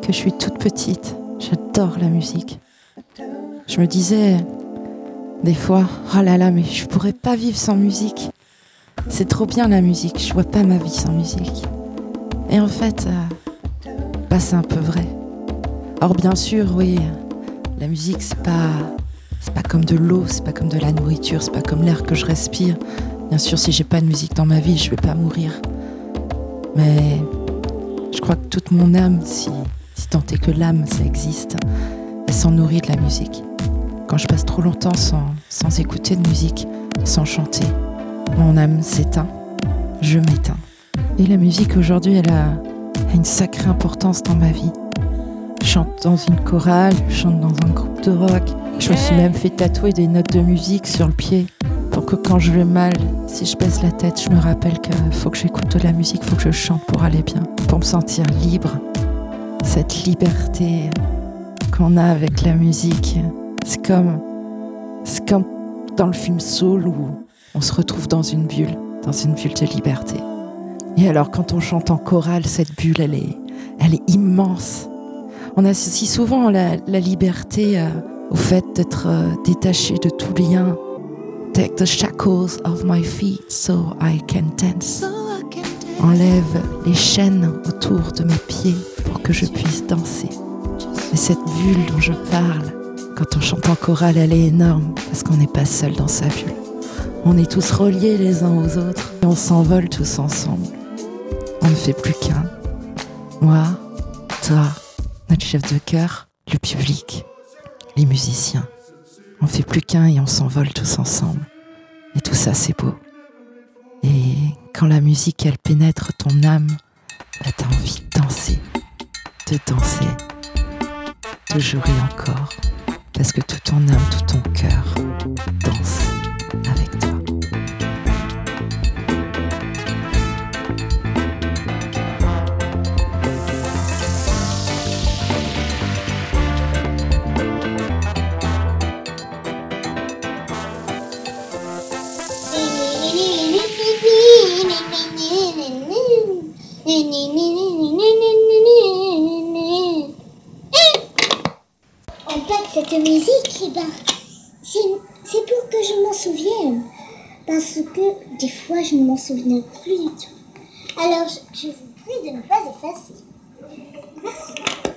que je suis toute petite. J'adore la musique. Je me disais, des fois, oh là là, mais je pourrais pas vivre sans musique. C'est trop bien la musique, je vois pas ma vie sans musique. Et en fait, euh, bah, c'est un peu vrai. Or, bien sûr, oui, la musique, c'est pas, c'est pas comme de l'eau, c'est pas comme de la nourriture, c'est pas comme l'air que je respire. Bien sûr, si j'ai pas de musique dans ma vie, je vais pas mourir. Mais crois que toute mon âme, si, si tant est que l'âme, ça existe, elle s'en nourrit de la musique. Quand je passe trop longtemps sans, sans écouter de musique, sans chanter, mon âme s'éteint, je m'éteins. Et la musique aujourd'hui, elle a, une sacrée importance dans ma vie. Je chante dans une chorale, je chante dans un groupe de rock. Je me suis même fait tatouer des notes de musique sur le pied que quand je vais mal, si je baisse la tête, je me rappelle qu'il faut que j'écoute de la musique, faut que je chante pour aller bien, pour me sentir libre. Cette liberté qu'on a avec la musique, c'est comme, comme dans le film Soul où on se retrouve dans une bulle, dans une bulle de liberté. Et alors quand on chante en chorale, cette bulle, elle est, elle est immense. On associe souvent la, liberté euh, au fait d'être euh, détaché de tout lien. Take the shackles of my feet so I can dance. Enlève les chaînes autour de mes pieds pour que je puisse danser. Et cette bulle dont je parle, quand on chante en chorale, elle est énorme parce qu'on n'est pas seul dans sa bulle. On est tous reliés les uns aux autres et on s'envole tous ensemble. On ne fait plus qu'un. Moi, toi, notre chef de chœur, le public, les musiciens. On fait plus qu'un et on s'envole tous ensemble. Et tout ça, c'est beau. Et quand la musique, elle pénètre ton âme, bah, t'as envie de danser, de danser, toujours et encore. Parce que tout ton âme, tout ton cœur danse. Cette musique, eh ben, c'est pour que je m'en souvienne. Parce que des fois, je ne m'en souviens plus du tout. Alors, je, je vous prie de ne pas effacer. Merci.